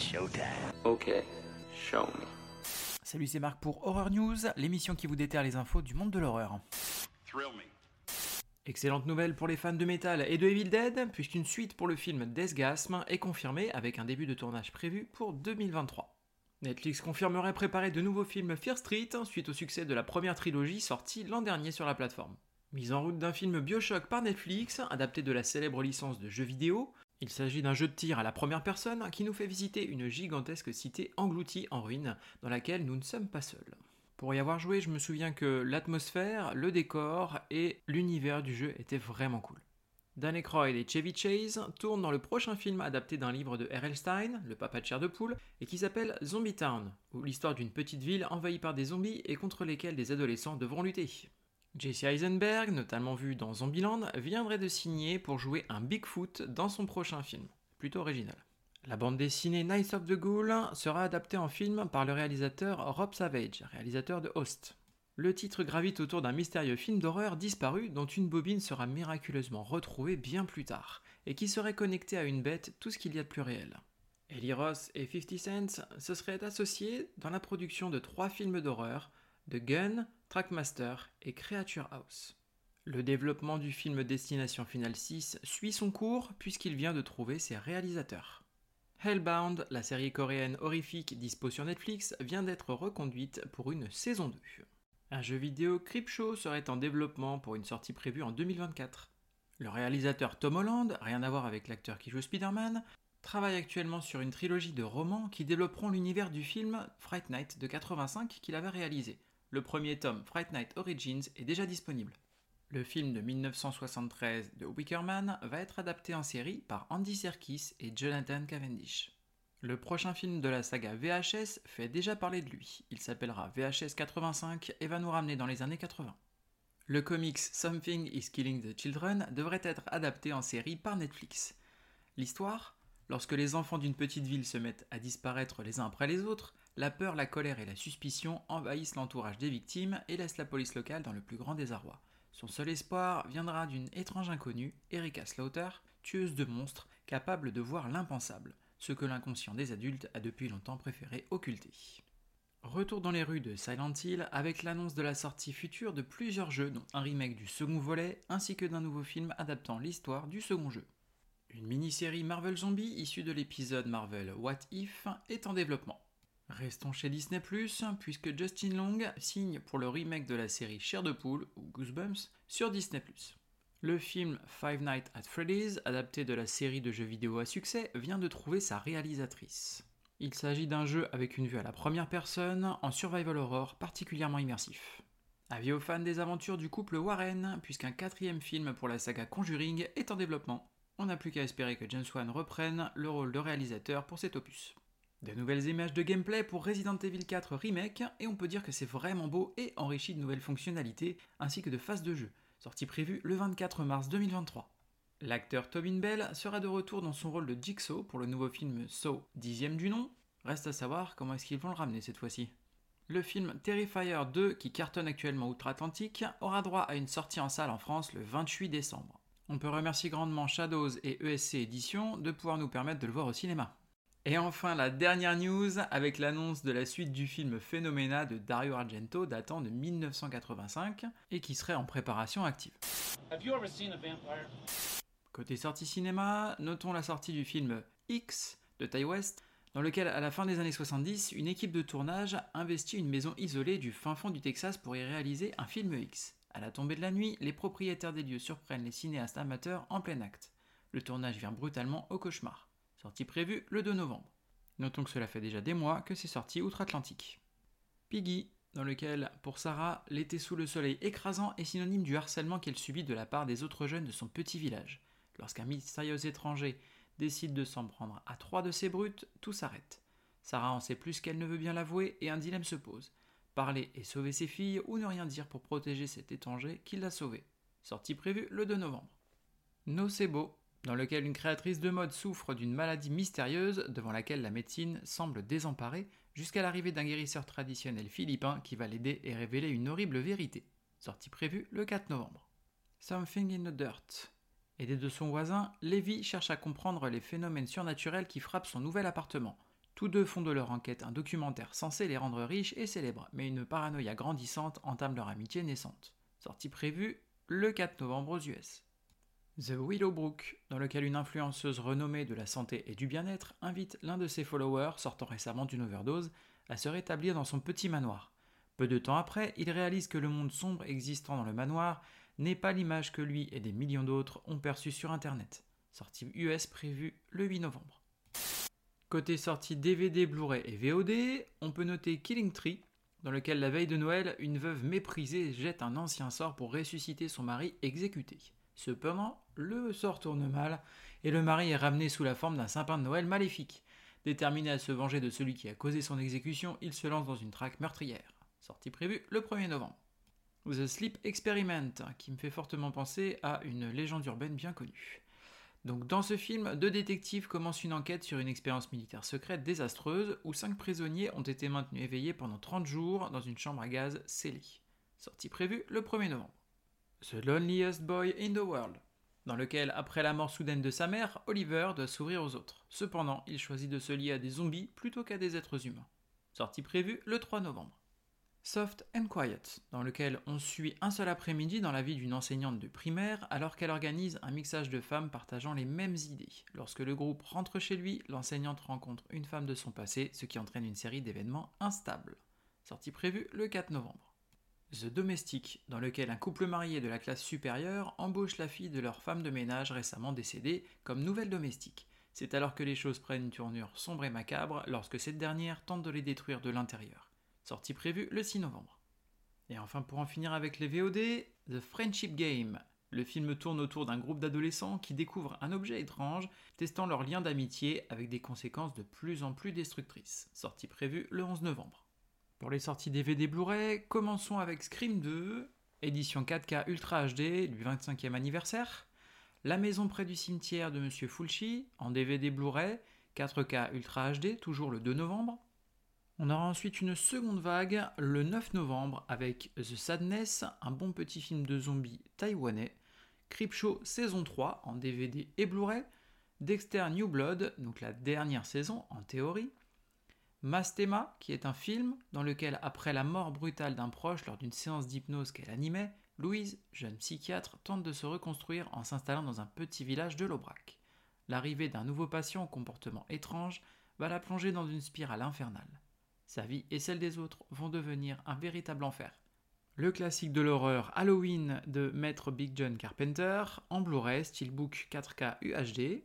showtime. Ok, show me. Salut, c'est Marc pour Horror News, l'émission qui vous déterre les infos du monde de l'horreur. Excellente nouvelle pour les fans de métal et de Evil Dead, puisqu'une suite pour le film Deathgasm est confirmée avec un début de tournage prévu pour 2023. Netflix confirmerait préparer de nouveaux films Fear Street suite au succès de la première trilogie sortie l'an dernier sur la plateforme. Mise en route d'un film Bioshock par Netflix, adapté de la célèbre licence de jeux vidéo, il s'agit d'un jeu de tir à la première personne qui nous fait visiter une gigantesque cité engloutie en ruine dans laquelle nous ne sommes pas seuls. Pour y avoir joué, je me souviens que l'atmosphère, le décor et l'univers du jeu étaient vraiment cool. Dan Aykroyd et Chevy Chase tournent dans le prochain film adapté d'un livre de R.L. Stein, le papa de chair de poule, et qui s'appelle Zombie Town, où l'histoire d'une petite ville envahie par des zombies et contre lesquels des adolescents devront lutter. Jesse Eisenberg, notamment vu dans Zombieland, viendrait de signer pour jouer un Bigfoot dans son prochain film. Plutôt original. La bande dessinée Night of the Ghoul sera adaptée en film par le réalisateur Rob Savage, réalisateur de Host. Le titre gravite autour d'un mystérieux film d'horreur disparu dont une bobine sera miraculeusement retrouvée bien plus tard, et qui serait connecté à une bête tout ce qu'il y a de plus réel. Ellie Ross et 50 Cent se seraient associés dans la production de trois films d'horreur, The Gun, Trackmaster et Creature House. Le développement du film Destination Finale 6 suit son cours puisqu'il vient de trouver ses réalisateurs. Hellbound, la série coréenne horrifique dispo sur Netflix, vient d'être reconduite pour une saison 2. Un jeu vidéo Creepshow serait en développement pour une sortie prévue en 2024. Le réalisateur Tom Holland, rien à voir avec l'acteur qui joue Spider-Man, travaille actuellement sur une trilogie de romans qui développeront l'univers du film Fright Night de 85 qu'il avait réalisé. Le premier tome, Fright Night Origins, est déjà disponible. Le film de 1973 de Wickerman va être adapté en série par Andy Serkis et Jonathan Cavendish. Le prochain film de la saga VHS fait déjà parler de lui. Il s'appellera VHS 85 et va nous ramener dans les années 80. Le comics Something is Killing the Children devrait être adapté en série par Netflix. L'histoire? Lorsque les enfants d'une petite ville se mettent à disparaître les uns après les autres, la peur, la colère et la suspicion envahissent l'entourage des victimes et laissent la police locale dans le plus grand désarroi. Son seul espoir viendra d'une étrange inconnue, Erika Slaughter, tueuse de monstres, capable de voir l'impensable, ce que l'inconscient des adultes a depuis longtemps préféré occulter. Retour dans les rues de Silent Hill avec l'annonce de la sortie future de plusieurs jeux, dont un remake du second volet ainsi que d'un nouveau film adaptant l'histoire du second jeu. Une mini-série Marvel Zombie issue de l'épisode Marvel What If est en développement. Restons chez Disney ⁇ puisque Justin Long signe pour le remake de la série Chair de poule ou Goosebumps sur Disney ⁇ Le film Five Nights at Freddy's, adapté de la série de jeux vidéo à succès, vient de trouver sa réalisatrice. Il s'agit d'un jeu avec une vue à la première personne, en survival horror particulièrement immersif. Avis aux fans des aventures du couple Warren, puisqu'un quatrième film pour la saga Conjuring est en développement. On n'a plus qu'à espérer que James Wan reprenne le rôle de réalisateur pour cet opus. De nouvelles images de gameplay pour Resident Evil 4 Remake, et on peut dire que c'est vraiment beau et enrichi de nouvelles fonctionnalités, ainsi que de phases de jeu, sortie prévue le 24 mars 2023. L'acteur Tobin Bell sera de retour dans son rôle de Jigsaw pour le nouveau film Saw, dixième du nom. Reste à savoir comment est-ce qu'ils vont le ramener cette fois-ci. Le film Terrifier 2, qui cartonne actuellement outre-Atlantique, aura droit à une sortie en salle en France le 28 décembre. On peut remercier grandement Shadows et ESC Éditions de pouvoir nous permettre de le voir au cinéma. Et enfin, la dernière news avec l'annonce de la suite du film Phenomena de Dario Argento datant de 1985 et qui serait en préparation active. Côté sortie cinéma, notons la sortie du film X de Ty West, dans lequel, à la fin des années 70, une équipe de tournage investit une maison isolée du fin fond du Texas pour y réaliser un film X. À la tombée de la nuit, les propriétaires des lieux surprennent les cinéastes amateurs en plein acte. Le tournage vient brutalement au cauchemar. Sortie prévue le 2 novembre. Notons que cela fait déjà des mois que c'est sorti outre-Atlantique. Piggy, dans lequel, pour Sarah, l'été sous le soleil écrasant est synonyme du harcèlement qu'elle subit de la part des autres jeunes de son petit village. Lorsqu'un mystérieux étranger décide de s'en prendre à trois de ses brutes, tout s'arrête. Sarah en sait plus qu'elle ne veut bien l'avouer et un dilemme se pose. Parler et sauver ses filles ou ne rien dire pour protéger cet étranger qui l'a sauvé. Sortie prévue le 2 novembre. Nocebo, dans lequel une créatrice de mode souffre d'une maladie mystérieuse devant laquelle la médecine semble désemparée, jusqu'à l'arrivée d'un guérisseur traditionnel philippin qui va l'aider et révéler une horrible vérité. Sortie prévue le 4 novembre. Something in the Dirt. Aidé de son voisin, Levi cherche à comprendre les phénomènes surnaturels qui frappent son nouvel appartement. Tous deux font de leur enquête un documentaire censé les rendre riches et célèbres, mais une paranoïa grandissante entame leur amitié naissante. Sortie prévue le 4 novembre aux US. The Willowbrook, dans lequel une influenceuse renommée de la santé et du bien-être invite l'un de ses followers, sortant récemment d'une overdose, à se rétablir dans son petit manoir. Peu de temps après, il réalise que le monde sombre existant dans le manoir n'est pas l'image que lui et des millions d'autres ont perçue sur Internet. Sortie US prévue le 8 novembre. Côté sortie DVD, Blu-ray et VOD, on peut noter Killing Tree, dans lequel la veille de Noël, une veuve méprisée jette un ancien sort pour ressusciter son mari exécuté. Cependant, le sort tourne mal et le mari est ramené sous la forme d'un sapin de Noël maléfique. Déterminé à se venger de celui qui a causé son exécution, il se lance dans une traque meurtrière. Sortie prévue le 1er novembre. The Sleep Experiment, qui me fait fortement penser à une légende urbaine bien connue. Donc dans ce film, deux détectives commencent une enquête sur une expérience militaire secrète désastreuse où cinq prisonniers ont été maintenus éveillés pendant 30 jours dans une chambre à gaz scellée. Sortie prévue le 1er novembre. The Loneliest Boy in the World, dans lequel, après la mort soudaine de sa mère, Oliver doit s'ouvrir aux autres. Cependant, il choisit de se lier à des zombies plutôt qu'à des êtres humains. Sortie prévue le 3 novembre. Soft and Quiet, dans lequel on suit un seul après-midi dans la vie d'une enseignante de primaire alors qu'elle organise un mixage de femmes partageant les mêmes idées. Lorsque le groupe rentre chez lui, l'enseignante rencontre une femme de son passé, ce qui entraîne une série d'événements instables. Sortie prévue le 4 novembre. The Domestic, dans lequel un couple marié de la classe supérieure embauche la fille de leur femme de ménage récemment décédée comme nouvelle domestique. C'est alors que les choses prennent une tournure sombre et macabre lorsque cette dernière tente de les détruire de l'intérieur sortie prévue le 6 novembre. Et enfin, pour en finir avec les VOD, The Friendship Game. Le film tourne autour d'un groupe d'adolescents qui découvrent un objet étrange, testant leur lien d'amitié avec des conséquences de plus en plus destructrices. Sortie prévue le 11 novembre. Pour les sorties DVD Blu-ray, commençons avec Scream 2, édition 4K Ultra HD du 25e anniversaire. La maison près du cimetière de Monsieur Fulci, en DVD Blu-ray, 4K Ultra HD, toujours le 2 novembre. On aura ensuite une seconde vague le 9 novembre avec The Sadness, un bon petit film de zombies taïwanais, Creepshow saison 3 en DVD et Blu-ray, Dexter New Blood, donc la dernière saison en théorie, Mastema, qui est un film dans lequel, après la mort brutale d'un proche lors d'une séance d'hypnose qu'elle animait, Louise, jeune psychiatre, tente de se reconstruire en s'installant dans un petit village de l'Aubrac. L'arrivée d'un nouveau patient au comportement étrange va la plonger dans une spirale infernale sa vie et celle des autres vont devenir un véritable enfer. Le classique de l'horreur Halloween de Maître Big John Carpenter en Blu-ray Steelbook 4K UHD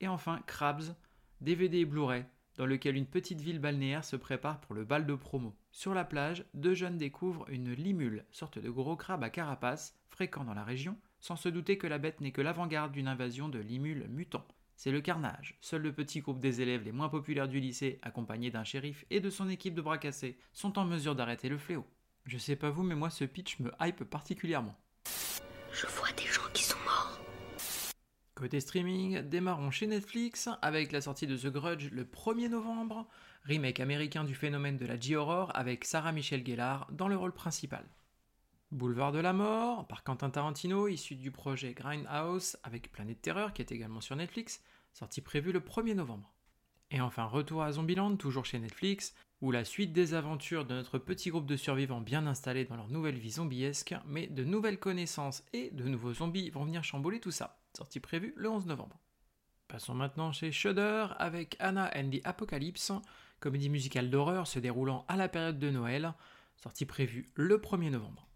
et enfin Crabs DVD et Blu-ray dans lequel une petite ville balnéaire se prépare pour le bal de promo. Sur la plage, deux jeunes découvrent une limule, sorte de gros crabe à carapace, fréquent dans la région, sans se douter que la bête n'est que l'avant-garde d'une invasion de limules mutants. C'est le carnage. Seul le petit groupe des élèves les moins populaires du lycée, accompagné d'un shérif et de son équipe de bras cassés, sont en mesure d'arrêter le fléau. Je sais pas vous, mais moi ce pitch me hype particulièrement. Côté streaming, démarrons chez Netflix avec la sortie de The Grudge le 1er novembre, remake américain du phénomène de la J-Horror avec Sarah Michelle Gellar dans le rôle principal. Boulevard de la Mort, par Quentin Tarantino, issu du projet Grindhouse avec Planète Terreur, qui est également sur Netflix, sortie prévue le 1er novembre. Et enfin, retour à Zombieland, toujours chez Netflix, où la suite des aventures de notre petit groupe de survivants bien installés dans leur nouvelle vie zombiesque, mais de nouvelles connaissances et de nouveaux zombies vont venir chambouler tout ça. Sortie prévue le 11 novembre. Passons maintenant chez Shudder avec Anna and the Apocalypse, comédie musicale d'horreur se déroulant à la période de Noël, sortie prévue le 1er novembre.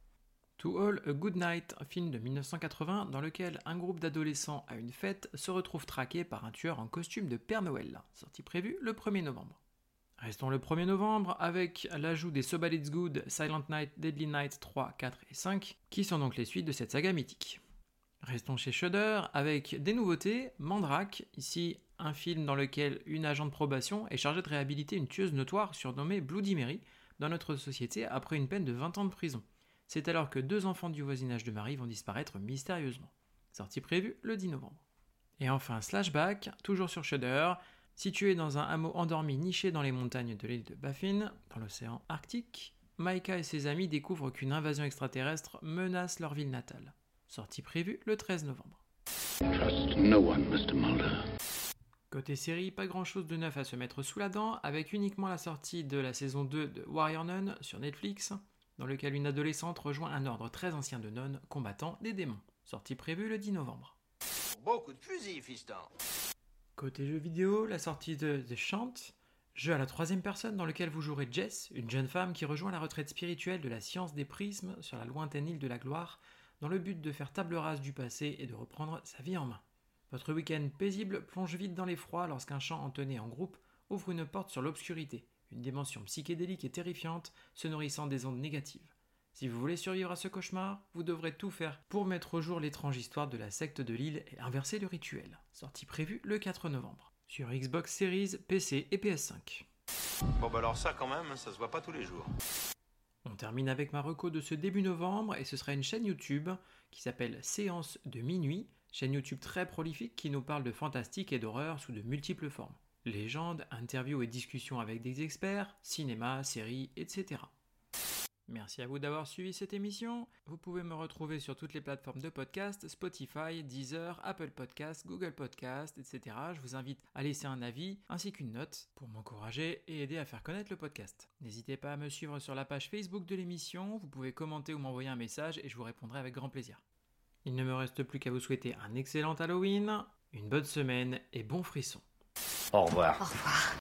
To All a Good Night, film de 1980 dans lequel un groupe d'adolescents à une fête se retrouve traqué par un tueur en costume de Père Noël, sortie prévue le 1er novembre. Restons le 1er novembre avec l'ajout des So Bad It's Good, Silent Night, Deadly Night 3, 4 et 5, qui sont donc les suites de cette saga mythique. Restons chez Shudder avec des nouveautés, Mandrake, ici un film dans lequel une agent de probation est chargée de réhabiliter une tueuse notoire surnommée Bloody Mary dans notre société après une peine de 20 ans de prison. C'est alors que deux enfants du voisinage de Marie vont disparaître mystérieusement. Sortie prévue le 10 novembre. Et enfin Slashback, toujours sur Shudder, situé dans un hameau endormi niché dans les montagnes de l'île de Baffin, dans l'océan Arctique, Maika et ses amis découvrent qu'une invasion extraterrestre menace leur ville natale. Sortie prévue le 13 novembre. Côté série, pas grand chose de neuf à se mettre sous la dent, avec uniquement la sortie de la saison 2 de Warrior Nun sur Netflix, dans lequel une adolescente rejoint un ordre très ancien de nonnes combattant des démons. Sortie prévue le 10 novembre. Beaucoup de fusils, fiston. Côté jeux vidéo, la sortie de The Chant, jeu à la troisième personne dans lequel vous jouerez Jess, une jeune femme qui rejoint la retraite spirituelle de la science des prismes sur la lointaine île de la gloire, dans le but de faire table rase du passé et de reprendre sa vie en main. Votre week-end paisible plonge vite dans l'effroi lorsqu'un chant entonné en groupe ouvre une porte sur l'obscurité, une dimension psychédélique et terrifiante se nourrissant des ondes négatives. Si vous voulez survivre à ce cauchemar, vous devrez tout faire pour mettre au jour l'étrange histoire de la secte de l'île et inverser le rituel. Sortie prévue le 4 novembre. Sur Xbox Series, PC et PS5. Bon bah alors ça quand même, ça se voit pas tous les jours. On termine avec ma reco de ce début novembre et ce sera une chaîne YouTube qui s'appelle Séance de minuit, chaîne YouTube très prolifique qui nous parle de fantastique et d'horreur sous de multiples formes. Légendes, interviews et discussions avec des experts, cinéma, séries, etc. Merci à vous d'avoir suivi cette émission. Vous pouvez me retrouver sur toutes les plateformes de podcast, Spotify, Deezer, Apple Podcast, Google Podcast, etc. Je vous invite à laisser un avis ainsi qu'une note pour m'encourager et aider à faire connaître le podcast. N'hésitez pas à me suivre sur la page Facebook de l'émission, vous pouvez commenter ou m'envoyer un message et je vous répondrai avec grand plaisir. Il ne me reste plus qu'à vous souhaiter un excellent Halloween, une bonne semaine et bon frisson. Au revoir. Au revoir.